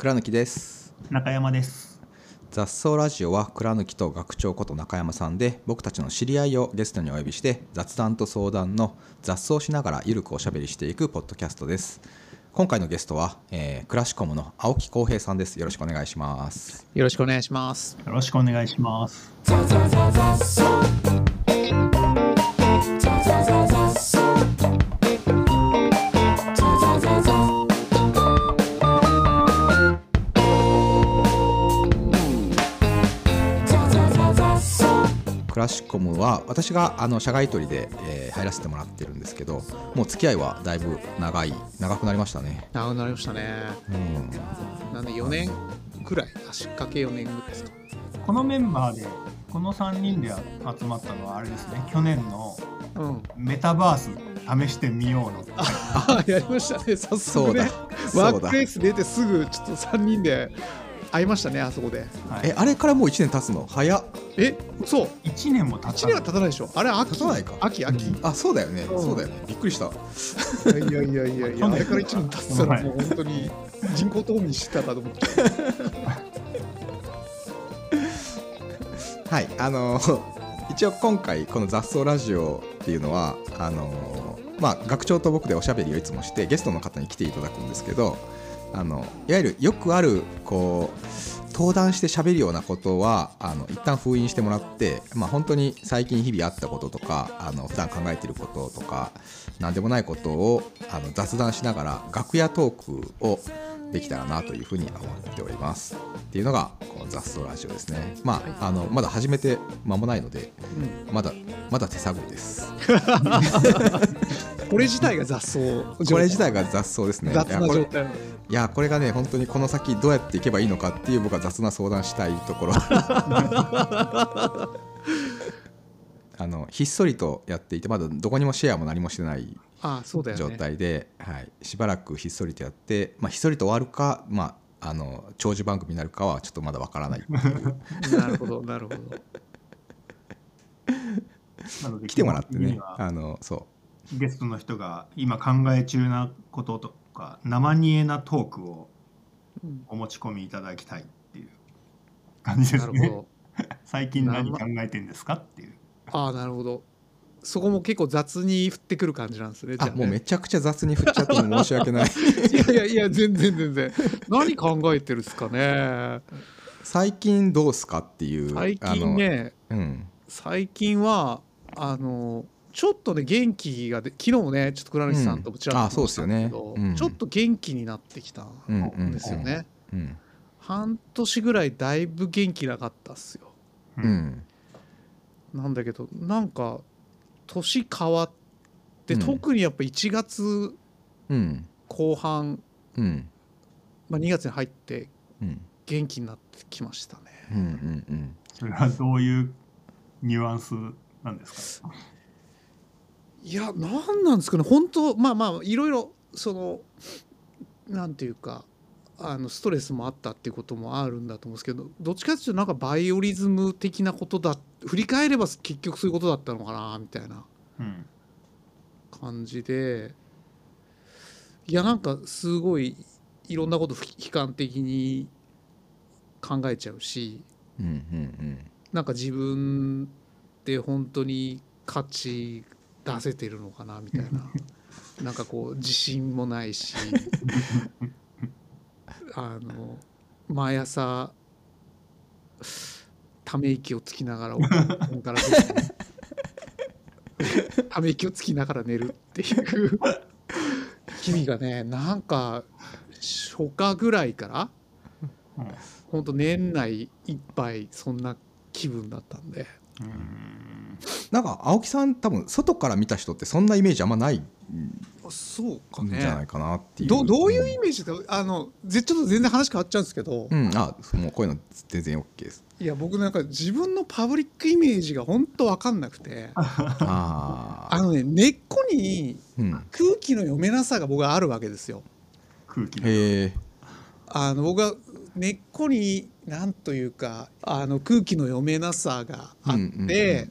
倉貫です。中山です。雑草ラジオは倉貫と学長こと中山さんで僕たちの知り合いをゲストにお呼びして雑談と相談の雑草しながらゆるくおしゃべりしていくポッドキャストです。今回のゲストは、えー、クラシコムの青木浩平さんです。よろしくお願いします。よろしくお願いします。よろしくお願いしますラシコムは私があの社外取りで、えー、入らせてもらってるんですけどもう付き合いはだいぶ長い長くなりましたね。長くなりましたね。うん。なんで4年くらい足掛け4年ぐらいですか。このメンバーでこの3人で集まったのはあれですね。去年のうん。メタバース試してみようの。あやりましたね。早速ねそうだ。ワークプレイス出てすぐちょっと3人で会いましたねあそこで。はい。えあれからもう1年経つの？早っ。えそう。1年も経1った年は経たないでしょ。あれ秋。経たないか。秋秋。いあそうだよね、うん。そうだよね。びっくりした。やいやいやいやいやあれから1年経ってたらもう本当に人工冬眠してたかと思って。はいあの一応今回この雑草ラジオっていうのはあのまあ学長と僕でおしゃべりをいつもしてゲストの方に来ていただくんですけどあのいわゆるよくあるこう登壇して喋るようなことはあの一旦封印してもらって、まあ、本当に最近日々あったこととかあの普段考えていることとか何でもないことをあの雑談しながら楽屋トークをできたらなというふうに思っております。っていうのがこの雑草ラジオですね。まあ,、あのまだ始めて間もないのでまだまだ手探りです これ自体が雑草これ自体が雑草ですね。雑いやこれな状態。いやこれがね本当にこの先どうやっていけばいいのかっていう僕は雑な相談したいところ。あのひっそりとやっていてまだどこにもシェアも何もしてないあそうだよね。状態で、はい、しばらくひっそりとやって、まあ、ひっそりと終わるか、まあ、あの長寿番組になるかはちょっとまだわからないなるほどなるほど。来てもらってね。あのそゲストの人が今考え中なこととか生煮えなトークをうん。お持ち込みいただきたいっていう感じですね。なるほど。最近何考えてんですかっていう。ああなるほど。そこも結構雑に振ってくる感じなんですねじゃあね。もうめちゃくちゃ雑に振っちゃっても申し訳ない。いやいやいや全然全然。何考えてるっすかね。最近どうすかっていう最近ねあのうん。最近はあのちょっとね元気がで昨日もねちょっと倉西さんともちらっとうん。あそうですよね。話したんですけどうん。ちょっと元気になってきたうんうんんですよね、うん半年ぐらいだいぶ元気なかったっすよ。うん。うんなんだけどなんか年変わって、うん。特にやっぱ1月うん。後半、うん。まあ、2月に入ってうん。元気になってきましたね。うんうんうん。それはどういうニュアンスなんですか？いやなんなんですかね。本当まあまあいろいろそのなんていうかあのストレスもあったっていうこともあるんだと思うんですけどどっちかっていうとなんかバイオリズム的なことだ振り返れば結局そういうことだったのかなみたいなうん感じで。いやなんかすごいいろんなこと悲観的に考えちゃうしうなんか自分って本当に価値出せてるのかなみたいな。なんかこう自信もないし。あの毎朝ため息をつきながらおから ため息をつきながら寝るっていう。君がねなんか初夏ぐらいからうん。本当年内いっぱいそんな気分だったんで。うんなんか青木さん多分外から見た人ってそんなイメージあんまないんそうかじゃないかなっていう。どどういうイメージであのぜちょっと全然話変わっちゃうんですけど、うん。あもうこういうの全然 OK です。いや僕なんか自分のパブリックイメージが本当分かんなくて。ああのね根っこにうん。空気の読めなさが僕はあるわけですよ。空気のあの僕は根っこに何というかあの空気の読めなさがあって、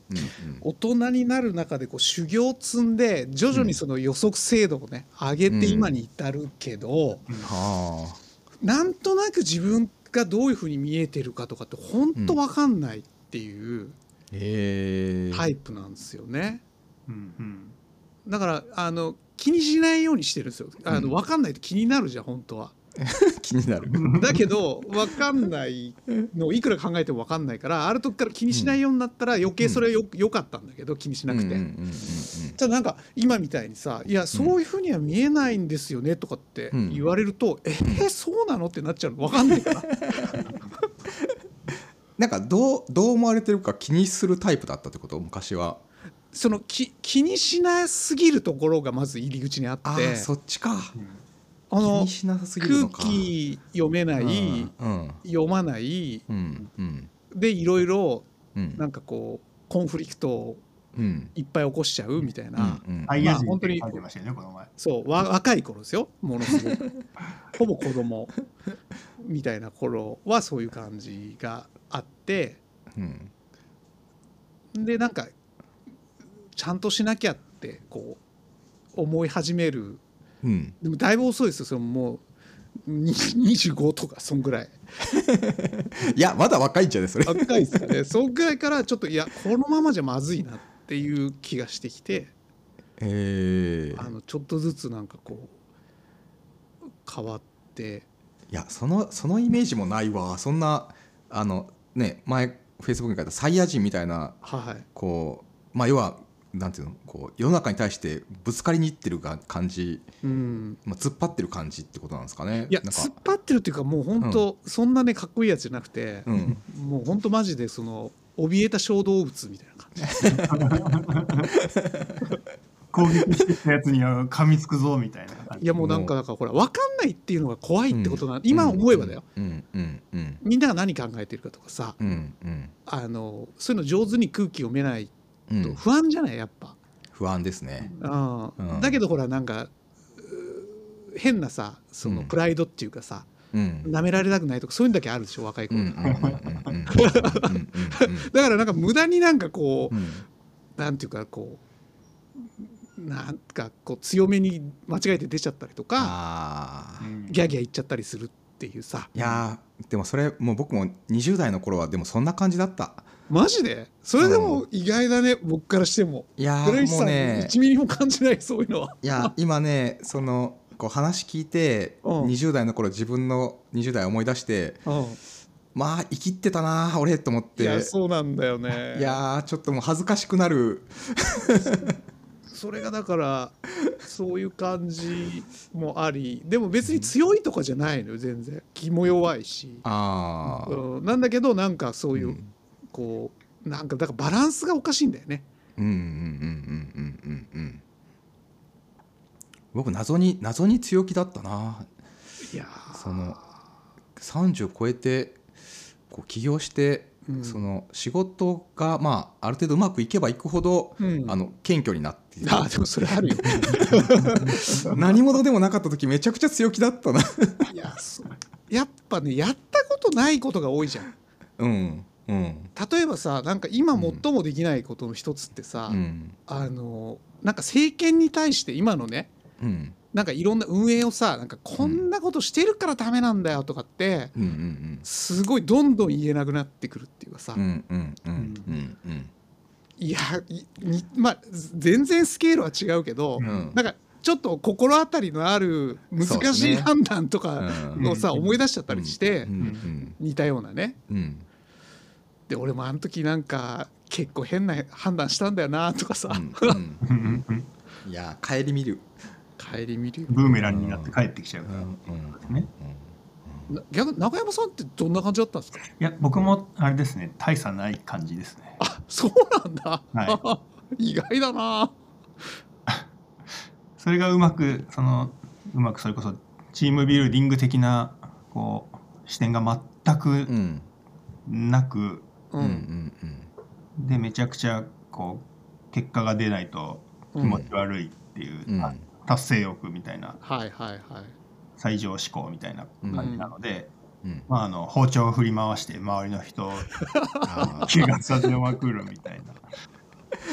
大人になる中でこう修行を積んで徐々にその予測精度をね上げて今に至るけど、はあ。なんとなく自分がどういうふうに見えてるかとかって本当わかんないっていうタイプなんですよね。うんうん。だからあの気にしないようにしてるんですよ。あのうん。分かんないと気になるじゃん本当は。気になる。だけど分かんないのをいくら考えても分かんないからある時から気にしないようになったら余計それよ良かったんだけど気にしなくて。うんうんうんうん。ただなんか今みたいにさ「いやそういうふうには見えないんですよね」とかってうん。言われると「えーそうなの?」ってなっちゃうの？分かんないから。なんかどうどう思われてるか気にするタイプだったってこと？昔は。その気気にしなすぎるところがまず入り口にあって。そっちか。気あのにしなさすぎるの空か気読めない、うん読まないうんうん。でいろいろうん。なんかこうコンフリクトをうん。いっぱい起こしちゃうみたいな、うんうん。まあ本当にって書いてましたよねこの前。そうわ若い頃ですよものすごく。ほぼ子供みたいな頃はそういう感じがあって。うん。でなんかちゃんとしなきゃってこう思い始めるうん。でもだいぶ遅いですよそのもうに25とかそんぐらい。いやまだ若いんじゃないそれ。若いですかね。そんぐらいからちょっといやこのままじゃまずいなっていう気がしてきて。えあのちょっとずつなんかこう変わって。いやそのそのイメージもないわ。そんなあのね前フェイスブックに書いたサイヤ人みたいなはい。こうまあ要はなんていうのこう世の中に対してぶつかりにいってるが感じ、うん。まあ、突っ張ってる感じってことなんですかね。いやなんか。突っ張ってるっていうかもう本当、そんなねかっこいいやつじゃなくて、うん。もう本当マジでその怯えた小動物みたいな感じ。攻撃してきたやつには噛みつくぞみたいな感じ。いやもうなんかだからほら分かんないっていうのが怖いってことな、今思えばだよ、うんうんうんみんなが何考えてるかとかさうんうん。あのそういうの上手に空気読めないうんと不安じゃない？やっぱ、不安ですね。うん。うん。だけどほらなんか変なさそのうん。プライドっていうかさ、うん。舐められたくないとかそういうのだけあるでしょ若いうん頃、だからなんか無駄になんかこう、うんなんていうかこうなんかこう強めに間違えて出ちゃったりとかギャーギャー言っちゃったりするっていうさいやーでもそれもう僕も20代の頃はでもそんな感じだったマジで？それでも意外だね、僕からしても。いやもうんね。1ミリも感じないそういうのは。いや今ねそのこう話聞いてうん。20代の頃自分の20代思い出してうん。まあ生きってたな俺と思って。いやそうなんだよね。いやーちょっともう恥ずかしくなる。それがだからそういう感じもあり。でも別に強いとかじゃないのよ全然。気も弱いし、ああうん、なんだけどなんかそういう、うんこうなんかだからバランスがおかしいんだよね。うんうんうんうんうんうん。うん僕謎に謎に強気だったな。いやー。その30超えてこう起業して、うん。その仕事がまあある程度うまくいけばいくほど、うん。あの謙虚になってあーでもそれあるよ。何者でもなかった時めちゃくちゃ強気だったな。いやそう。やっぱねやったことないことが多いじゃん。うんうん。例えばさなんか今最もできないことの一つってさ、うん。あのなんか政権に対して今のねうん。なんかいろんな運営をさなんかこんなことしてるからダメなんだよとかってうん。うんすごいどんどん言えなくなってくるっていうかさ、いやまあ全然スケールは違うけど、うん。なんかちょっと心当たりのある難しい判断とかうん。をさ、うん。思い出しちゃったりして、うんうん。似たようなね。うんで俺もあの時なんか結構変な判断したんだよなとかさ、うんうん。うん。うんいや帰り見る。帰り見る。よブーメランになって帰ってきちゃう。から、うんうん。ね。な逆に中山さんってどんな感じだったんですか？いや僕もあれですね。大差ない感じですね。あそうなんだ、は 意外だな。それがうまくそのうまくそれこそチームビルディング的なこう視点が全くうん。なく、ううん。うんうんでめちゃくちゃこう結果が出ないと気持ち悪いっていう、うん。あ達成欲みたいなはいはいはい。最上志向みたいな感じなので、うん。まあ、あの包丁を振り回して周りの人を あ気が させまくるみたいな。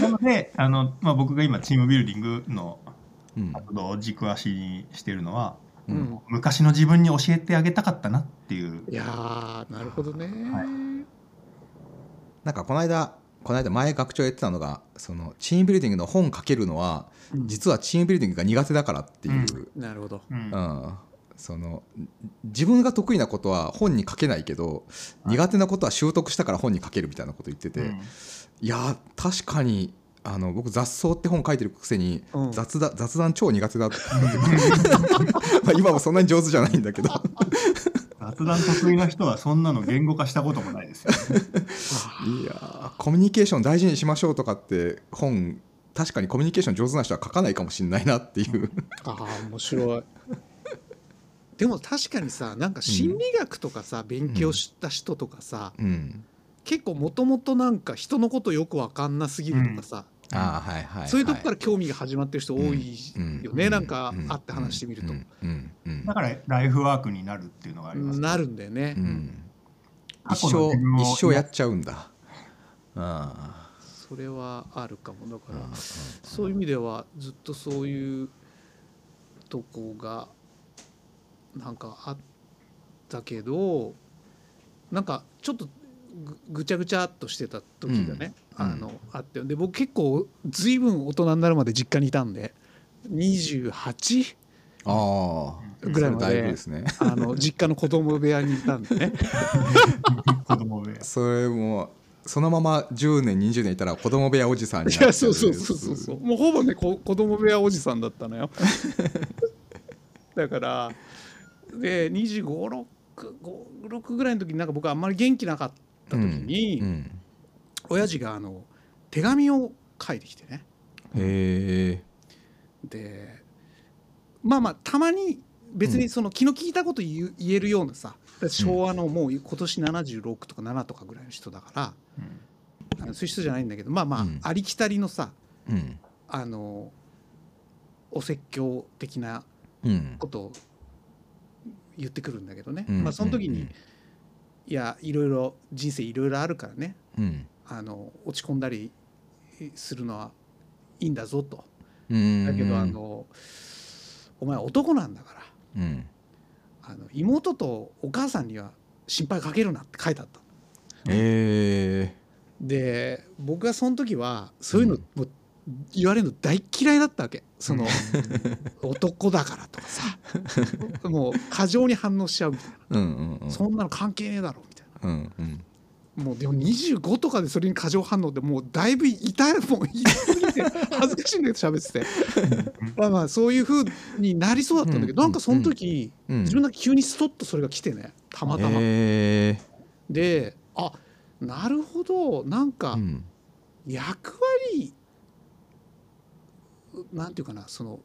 なのであの、まあ、僕が今チームビルディングのーうん。活動を軸足にしてるのはううんん。昔の自分に教えてあげたかったなっていう。いやーなるほどね、はいなんかこの間この間前学長言ってたのがそのチームビルディングの本書けるのはうん。実はチームビルディングが苦手だからっていう、なるほど。うん。うん。その自分が得意なことは本に書けないけど苦手なことは習得したから本に書けるみたいなこと言ってて、うん。いや確かにあの僕雑草って本書いてるくせにうん。雑談雑談超苦手だった まあ今もそんなに上手じゃないんだけど雑談得意な人はそんなの言語化したこともないですよね。いやーコミュニケーション大事にしましょうとかって本確かにコミュニケーション上手な人は書かないかもしれないなっていう。ああ面白い。でも確かにさなんか心理学とかさ、勉強した人とかさ、うん。結構もともとなんか人のことよく分かんなすぎるとかさ、ああはいはい、はい、そういうとこから興味が始まってる人多いよね、うなんか会って話してみると、うん。うん。うんだからライフワークになるっていうのがあります、なるんだよね、うん。過一生一生やっちゃうんだ。あそれはあるかも。だからあそういう意味ではずっとそういうとこがなんかあったけどなんかちょっとぐぐちゃぐちゃっとしてた時がね、うん。あのあって。で僕結構ずいぶん大人になるまで実家にいたんで 28? ああ。ぐらいまでですね。あの 実家の子供部屋にいたんでね。子供部屋。それもそのまま10年20年いたら子供部屋おじさんにいなっうそうそうそうそうもうほぼねこ子供部屋おじさんだったのよ。だからで25 6ぐらいの時になんか僕あんまり元気なかった時に、うんうん。親父があの手紙を書いてきてね。へえでまあまあたまに別にその気の利いたこと言えるようなさ昭和のもう今年76とか7とかぐらいの人だからうん。あのそういう人じゃないんだけどまあまあ、うん。ありきたりのさうん。あのお説教的なうん。ことを言ってくるんだけどね、うん。まあその時に、いやいろいろ人生いろいろあるからね。うん。あの落ち込んだりするのはいいんだぞと。うん。だけどあのお前男なんだから。うん。あの妹とお母さんには心配かけるなって書いてあった。えで僕がその時はそういうのもう言われるの大嫌いだったわけ。その男だからとかさ。もう過剰に反応しちゃうみたいな、うんうんうん。そんなの関係ねえだろみたいな。うんうんもうでも25とかでそれに過剰反応でもうだいぶ痛いもう痛すぎて恥ずかしいんだけど喋ってて。まあまあそういう風になりそうだったんだけど、うん。なんかその時、うん。自分だけ急にストッとそれが来てねたまたま。であなるほどなんかうん。役割、なんていうかなその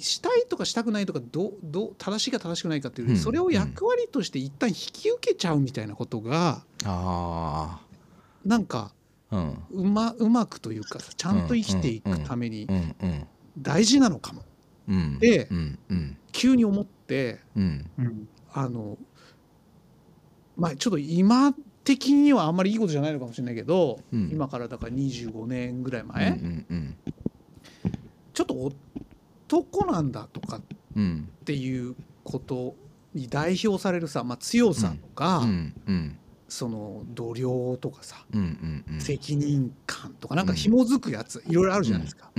したいとかしたくないとかどうどう正しいか正しくないかっていううん。それを役割として一旦引き受けちゃうみたいなことがあなんかあうん。うまうまくというかさちゃんと生きていくために大事なのかも。うん。でうん。うん。急に思ってあのまあちょっと今的にはあんまりいいことじゃないのかもしれないけど、うん。今からだから25年ぐらいうん前、うん。ちょっと男なんだとかっうんていうことに代表されるさ、まあ、強さとか、うんうんその度量とかさ、うんうんうん。責任感とかなんか紐づくやつ、いろいろあるじゃないですか。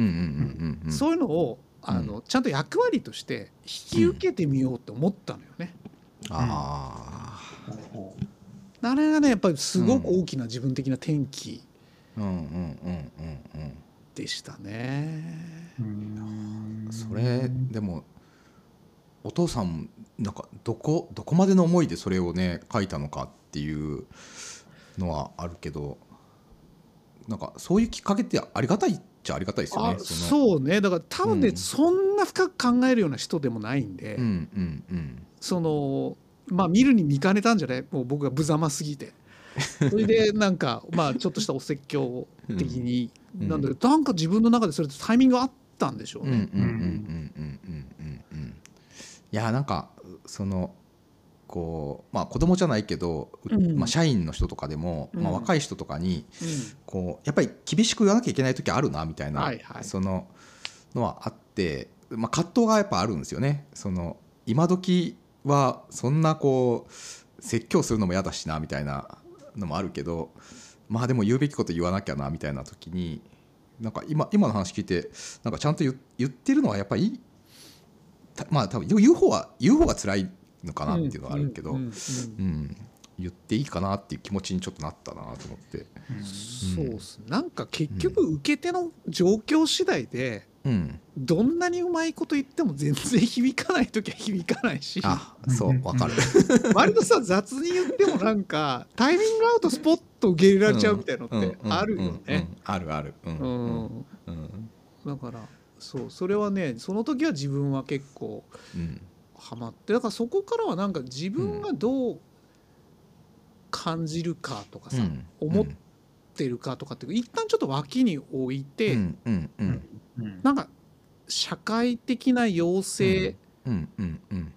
そういうのをあの、ちゃんと役割として引き受けてみようって思ったのよね。ああれがねやっぱりすごく大きな自分的な転機あうんうんうんうんうんでしたね。うんそれでもお父さんなんかどこどこまでの思いでそれをね書いたのかっていうのはあるけどなんかそういうきっかけってありがたいっちゃありがたいですよね。そうねだから多分ね、うんそんな深く考えるような人でもないんで、うんうんうんそのまあ見るに見かねたんじゃない？もう僕が無様すぎて。それでなんかまあちょっとしたお説教的に、うんなんだけどなんか自分の中でそれタイミングがあったんでしょうね。いやなんかそのこうまあ子供じゃないけど、うん。まあ、社員の人とかでも、まあ、うん若い人とかにうん。こうやっぱり厳しく言わなきゃいけない時あるなみたいな、はいはい。そののはあってまあ、葛藤がやっぱあるんですよね。その今時はそんなこう説教するのも嫌だしなみたいなのもあるけどまあでも言うべきこと言わなきゃなみたいな時になんか今今の話聞いてなんかちゃんと言言ってるのはやっぱりたまあ多分言う方は言う方が辛いのかなっていうのはあるけど、うんうんうんうん。言っていいかなっていう気持ちにちょっとなったなと思って。そうっすなんか結局受け手の状況次第でうん、どんなにうまいこと言っても全然響かない時は響かないし。あそうわかる。割とさ雑に言ってもなんかタイミングアウトスポッと受け入れられちゃうみたいなのってあるよね。あるある。うんううん。ん。うん。だからそうそれはねその時は自分は結構うんハマってだからそこからはなんか自分がどう感じるかとかさ、うん。思ってるかとかって一旦ちょっと脇に置いて、うんうんうんうん。なんか社会的な要請うん。うんうん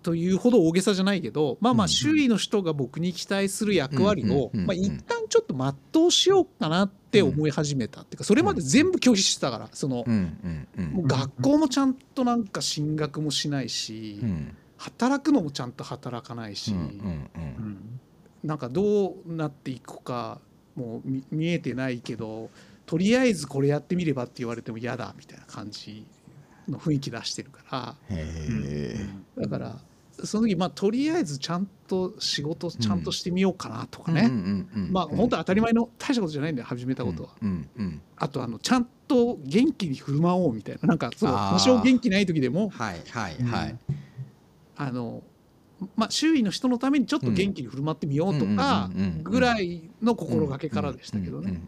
というほど大げさじゃないけど、まあまあうん。周囲の人が僕に期待する役割を、まあ、一旦ちょっと全うしようかなって思い始めたっていうかそれまで全部拒否してたからそのもう学校もちゃんとなんか進学もしないしうん。働くのもちゃんと働かないしうなんかどうなっていくかもう見見えてないけどとりあえずこれやってみればって言われても嫌だみたいな感じの雰囲気出してるから。へえだからその時まあとりあえずちゃんと仕事ちゃんとしてみようかなとかね、うんうんうんまあ本当当たり前の大したことじゃないんだよ始めたことは、うんうんあとあのちゃんと元気に振る舞おうみたいな。なんかそう多少元気ない時でも。はいはいはい。あのまあ周囲の人のためにちょっと元気に振る舞ってみようとかうんうんうんうんぐらいの心がけからでしたけどね。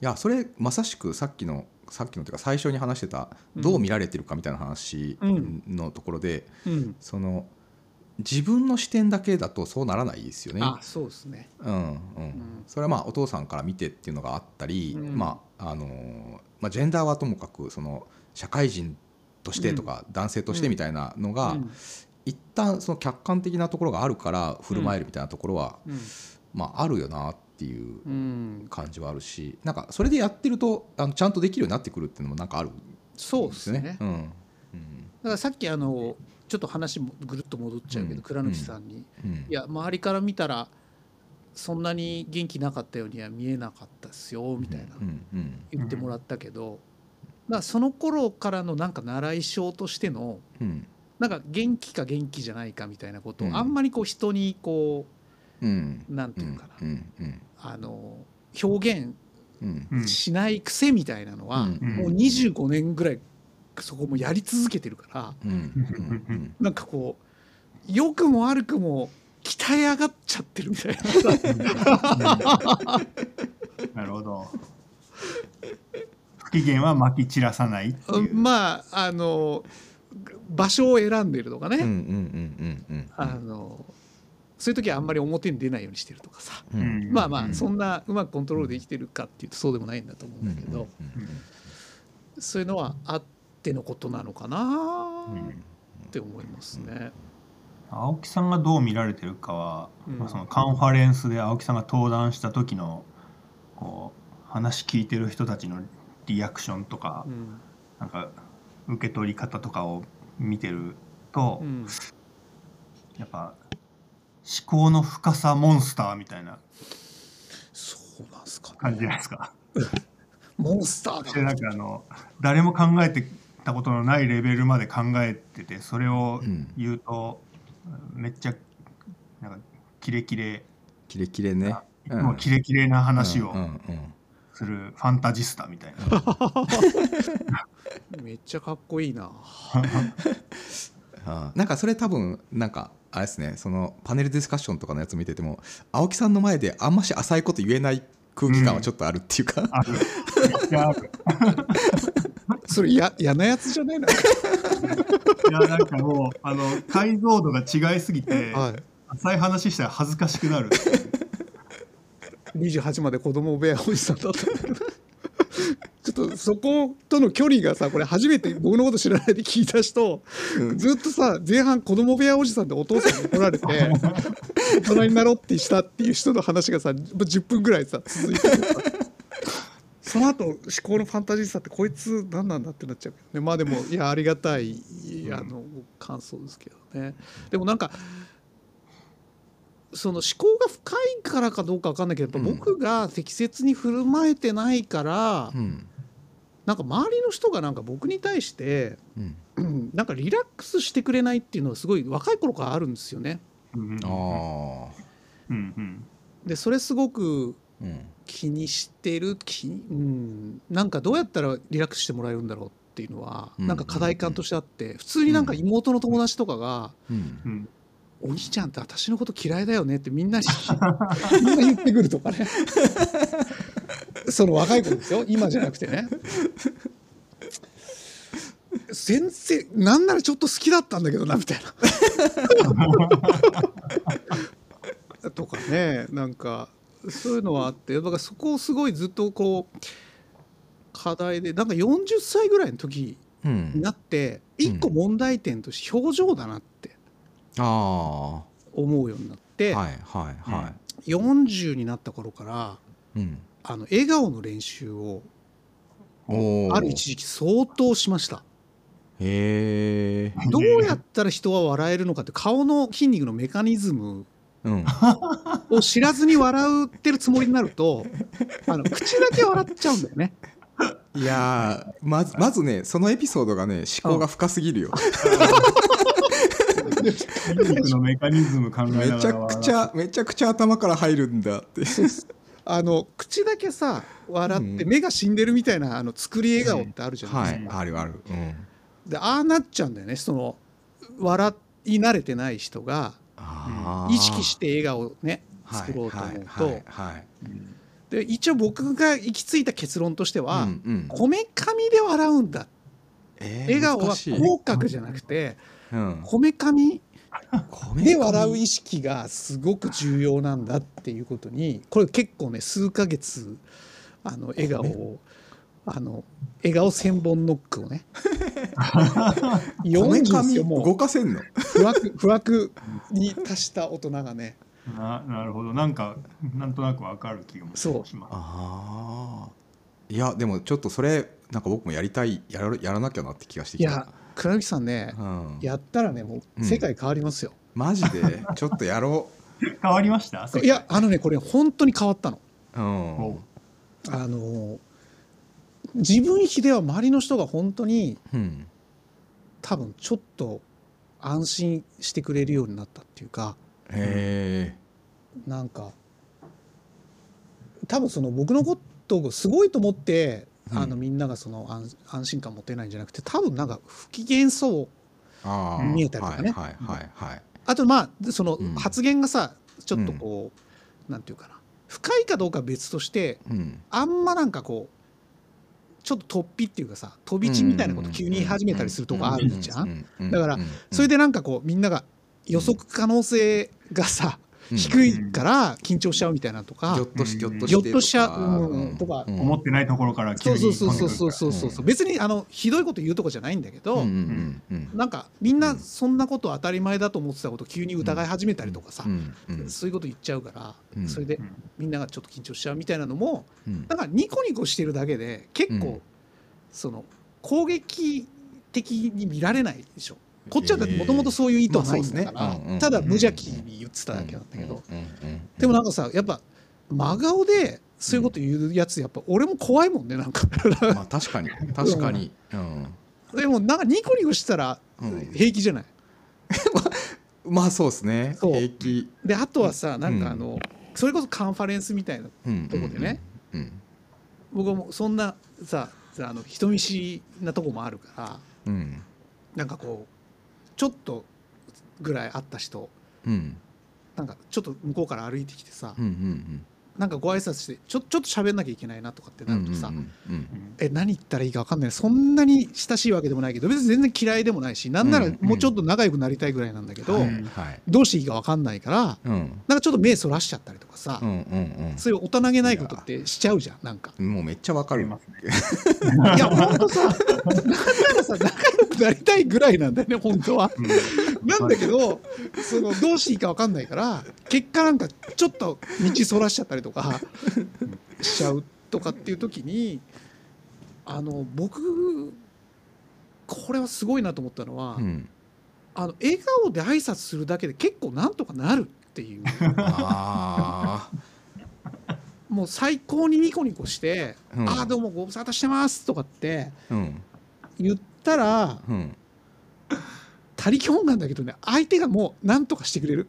やそれまさしくさっきのさっきのというか最初に話してたうん。どう見られてるかみたいな話うん。のところでうん。その自分の視点だけだとそうならないですよね。あそうですね。うんうん。ん。それはまあお父さんから見てっていうのがあったり、うん。まああのーまあ、ジェンダーはともかくその社会人としてとか男性としてみたいなのが、うん。一旦その客観的なところがあるから振る舞えるみたいなところは、うん。まあ、あるよなっていううん感じはあるしなんかそれでやってるとあのちゃんとできるようになってくるっていうのもなんかあるんそうでですすね。ね。うん。うん。だからさっきあのちょっと話もぐるっと戻っちゃうけど、うん。倉主さんに、うん。いや周りから見たらそんなに元気なかったようには見えなかったですよみたいなうん。うん。言ってもらったけど、だからその頃からのなんか習い性としてのうん。なんか元気か元気じゃないかみたいなことうん。をあんまりこう人にこうん。うなんてういうんかな、うん。うんあの表現しない癖みたいなのは、うん。もう25年ぐらいそこもやり続けてるからなんかこう良くも悪くも鍛え上がっちゃってるみたいな。なるほど。不機嫌はまき散らさないっていう、まああの場所を選んでるとかね、あのそういう時はあんまり表に出ないようにしてるとかさ、うん。うんまあまあうん。そんなうまくコントロールできてるかっていうとそうでもないんだと思うんだけど、そういうのはあってのことなのかなって思いますね。青木さんがどう見られてるかは、うん。まあ、そのカンファレンスで青木さんが登壇した時のこう話聞いてる人たちのリアクションとか、うん。なんか受け取り方とかを見てると、うん。やっぱ思考の深さモンスターみたいなそうなんすかね。感じじゃないですか。モンスターだ。でなんかあの誰も考えてたことのないレベルまで考えててそれをうん。言うと、めっちゃなんかキレキレ、キレキレね。うん。もうキレキレな話をうんうんうん。するファンタジスタみたいな。めっちゃかっこいいな。あーなんかそれ多分なんかあれですねそのパネルディスカッションとかのやつ見てても青木さんの前であんまし浅いこと言えない空気感はちょっとあるっていうか、ある。めっちゃある。それや嫌なやつじゃないの。いやなんかもうあの解像度が違いすぎて、はい。浅い話したら恥ずかしくなる。28まで子供部屋おじさんだったちょっとそことの距離がさこれ初めて 僕のこと知らないで聞いた人、ずっとさ前半子供部屋おじさんってお父さんに怒られて 大人になろうってしたっていう人の話がさ10分ぐらいさ続いて その後思考のファンタジーさってこいつ何なんだってなっちゃうけどね。まあでもいやありがたいあの感想ですけどね。でもなんかその思考が深いからかどうか分かんないけど僕が適切に振る舞えてないから、うんなんか周りの人がなんか僕に対してうん。うんなんかリラックスしてくれないっていうのはすごい若い頃からあるんですよね。うんああうん。うんでそれすごくうん。気にしてる気、うん、なんかどうやったらリラックスしてもらえるんだろうっていうのは、うん。なんか課題感としてあって普通になんか妹の友達とかがうん。うん「お兄ちゃんって私のこと嫌いだよね」ってみんなに みんな言ってくるとかねその若い子ですよ。今じゃなくてね。全然なんならちょっと好きだったんだけどなみたいな。とかねなんかそういうのはあって。だからそこをすごいずっとこう課題でなんか40歳ぐらいの時うん。になって一個問題点として表情だなって。あ思うようになって、あはいはい。は40になった頃からいうんあの笑顔の練習をおおある一時期相当しました。へえどうやったら人は笑えるのかって顔の筋肉のメカニズムうん。を知らずに笑ってるつもりになると あの口だけ笑っちゃうんだよね。いやーまずまずねそのエピソードがね思考が深すぎるよ。筋肉のメカニズム考えながらめちゃくちゃめちゃくちゃ頭から入るんだってあの口だけさ笑ってうん。目が死んでるみたいなあの作り笑顔ってあるじゃないですか。はい。あるある。うん。でああなっちゃうんだよね。その笑い慣れてない人があー。意識して笑顔をねはい作ろうと思うはいとで一応僕が行き着いた結論としてはうんうん。こめかみで笑うんだ。えー笑顔は口角じゃなくてうん。こめかみ米で笑う意識がすごく重要なんだっていうことにこれ結構ね数ヶ月あの笑顔をあの笑顔千本ノックをね。こめ40かみですよもう動かせんの？不惑不惑に達した大人がね。ななるほど。なんかなんとなくわかる気がそうしますああいやでもちょっとそれなんか僕もやりたいやらやらなきゃなって気がしてきた。いや倉木さんねうん、やったらねもう世界変わりますよ、マジで？ちょっとやろ変わりました？いやあのねこれ本当に変わったの。ううん。おあの自分比では周りの人が本当にうん。多分ちょっと安心してくれるようになったっていうかへなんか多分その僕のことをすごいと思って、うんあのみんながその安安心感持てないんじゃなくて多分なんか不機嫌そう。見えたりとかね。あとまあそのうん。発言がさちょっとこう、なんていうかな。深いかどうかは別としてうん。あんまなんかこうちょっと突飛っていうかさ飛び地みたいなこと急に言い始めたりするとこあるじゃん。だからそれででなんかこうみんなが予測可能性がさ低いから緊張しちゃうみたいなとか。ぎょっとしぎょっとしてっとしちゃうとかうん。とか。うん思ってないところから急にそうそうそうそうそう。そうそううん別にあのひどいこと言うとこじゃないんだけど、うんうんうんなんかみんなそんなこと当たり前だと思ってたこと急に疑い始めたりとかさ、うんうんそういうこと言っちゃうから、うん。それでうんみんながちょっと緊張しちゃうみたいなのもうん。なんかニコニコしてるだけで結構、うん。その攻撃的に見られないでしょ。こっちはもともとそういう意図はないんだから、まあね。うんうんただ無邪気に言ってただけなんだけど、うんうんうんでもなんかさやっぱ真顔でそういうこと言うやつやっぱ俺も怖いもんねなんか。まあ確かに。確かに。うん。でもなんかニコニコしたらうん。平気じゃない、まあそうですね。平気。であとはさなんかあうの、それこそカンファレンスみたいなうんとこでね。うん。僕もそんなさあの人見知りなとこもあるからうん。なんかこうちょっとぐらい会った人うん。なんかちょっと向こうから歩いてきてさ、うんうんなんかご挨拶してちょちょっと喋んなきゃいけないなとかってうんなるとさ、うんうんえ何言ったらいいか分かんない。そんなに親しいわけでもないけど別に全然嫌いでもないしなんならうんもうちょっと仲良くなりたいぐらいなんだけど、はいうんはい。どうしていいか分かんないからうん。なんかちょっと目そらしちゃったりとかさ、うんうんそういう大人げないことってしちゃうじゃんなんか。うんもうめっちゃわかるありますねいやほんとさ さ仲良くなりたいぐらいなんだよね本当は。うん。なんだけどそのどうしていいか分かんないから結果なんかちょっと道そらしちゃったりとかしちゃうとかっていう時にあの僕これはすごいなと思ったのは、うん。あの笑顔で挨拶するだけで結構なんとかなるっていう。あもう最高にニコニコして「うん。ああどうもご無沙汰してます」とかって言ったらうん。他力本願だけどね相手がもうなんとかしてくれる。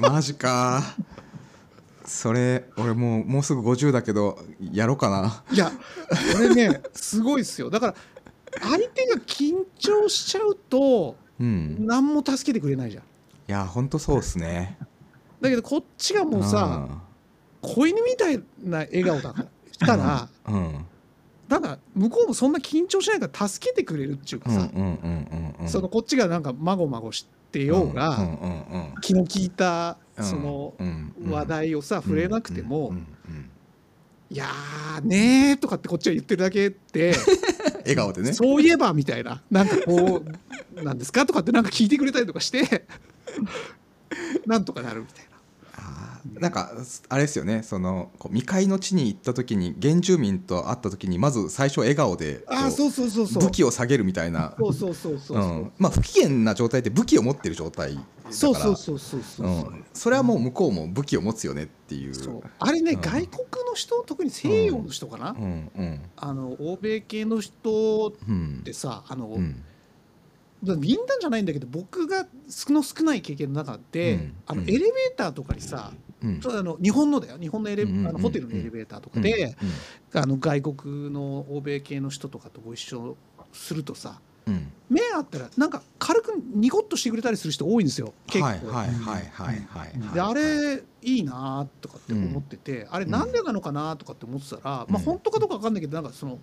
マジか。それ俺もうもうすぐ50だけどやろうかな。いやこれねすごいですよ。だから相手が緊張しちゃうとうん。何も助けてくれないじゃん。いやほんとそうっすね。だけどこっちがもうさ子犬みたいな笑顔だからしたらうん。うん。ただ向こうもそんな緊張しないから助けてくれるっていうかさ、こっちがなんかまごまごしてようが、気の利いたうんその話題をさ触れなくてもうんうんうん「いやーねー」とかってこっちは言ってるだけで 笑顔でね。そういえばみたいななんかこうなんですかとかってなんか聞いてくれたりとかしてなんとかなるみたいな。なんかあれですよね。そのこう未開の地に行った時に原住民と会った時にまず最初笑顔でこああそうそうそうそう。武器を下げるみたいな。そうそうそうそうまあ不機嫌な状態で武器を持ってる状態だから。そうそうそうそうそう、う。ん。それはもう向こうも武器を持つよねっていう。あれね、うん。外国の人特に西洋の人かな、うん。うん。あの欧米系の人うんってさあの、うん。みんなじゃないんだけど僕が少の少ない経験の中で、うん。うん。あのエレベーターとかにさ、うん。あの日本のだよ。日本のエレ、うんうんうんあのホテルのエレベーターとかで、あの外国の欧米系の人とかとご一緒するとさうん。うん目あったらなんか軽くニコッとしてくれたりする人多いんですよ結構。はいはいはいはいはいであれいいなとかって思ってて、あれなんでなのかなとかって思ってたら、まあうん本当かどうか分かんないけどなんかその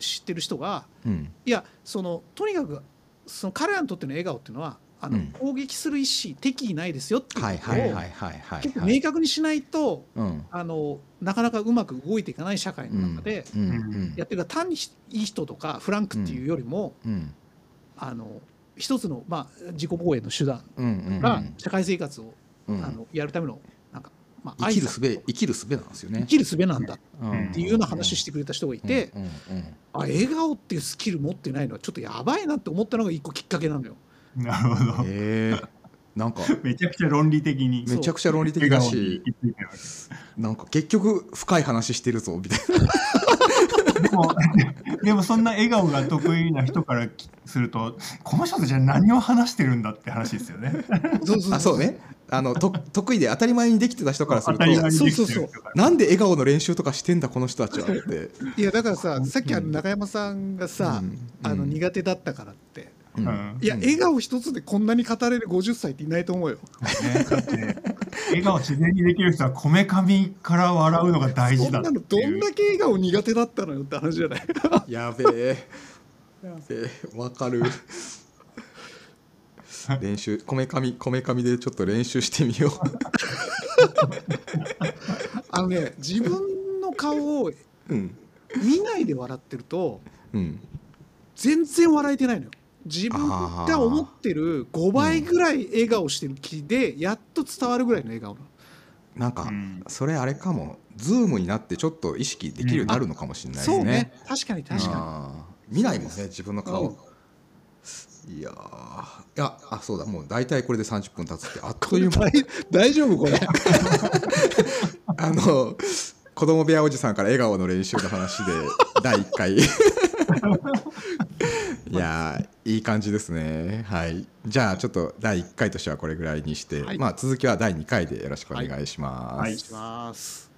知ってる人がうん。いやそのとにかくその彼らにとっての笑顔っていうのはあの、うん。攻撃する意思敵意ないですよっていうはいことを結構明確にしないとうん。あのなかなかうまく動いていかない社会の中でやってるから単にいい人とかフランクっていうよりも、うんあの一つの、まあ、自己防衛の手段が社会生活を、うん。あのやるためのなんか、まあ、生きる挨拶術生きる術なんですよね。生きる術なんだっうんていうような話してくれた人がいて、あ笑顔っていうスキル持ってないのはちょっとやばいなって思ったのが一個きっかけなのよ。なるほど。へえなんか めちゃくちゃ論理的に。めちゃくちゃ論理的だしなんか結局深い話してるぞみたいでも、でもそんな笑顔が得意な人からすると、この人たちは何を話してるんだって話ですよね。そうそうなあそうね。あのと得意で当たり前にできてた人からすると当たり前にできてる人から。なんで笑顔の練習とかしてんだこの人たちはって、いやだからささっきあの中山さんがさ、うん。あのうん苦手だったからって、いや笑顔一つでこんなに語れる50歳っていないと思うよ。ね、だって笑顔自然にできる人はこめかみから笑うのが大そ事だってんなのどんだけ笑顔苦手だったのよって話じゃない？やべえ。やべえ。わかる。練習こめかみこめかみでちょっと練習してみよ あのね自分の顔を見ないで笑ってるとうん。全然笑えてないのよ。自分が思ってる5倍ぐらい笑顔してる気でやっと伝わるぐらいの笑顔なの。なんか、うん。それあれかも。ズームになってちょっと意識できるようになるのかもしれないですね,、そうね。確かに確かあー見ないもんね自分のうん顔。いやー。いやあそうだ。もう大体これで30分経つってあっとれいう間。大大丈夫これ？あの子供部屋おじさんから笑顔の練習の話で第1回いやいい感じですね。はい。じゃあちょっと第1回としてはこれぐらいにして、はい、まあ続きは第2回でよろしくお願いします、はい、はい、します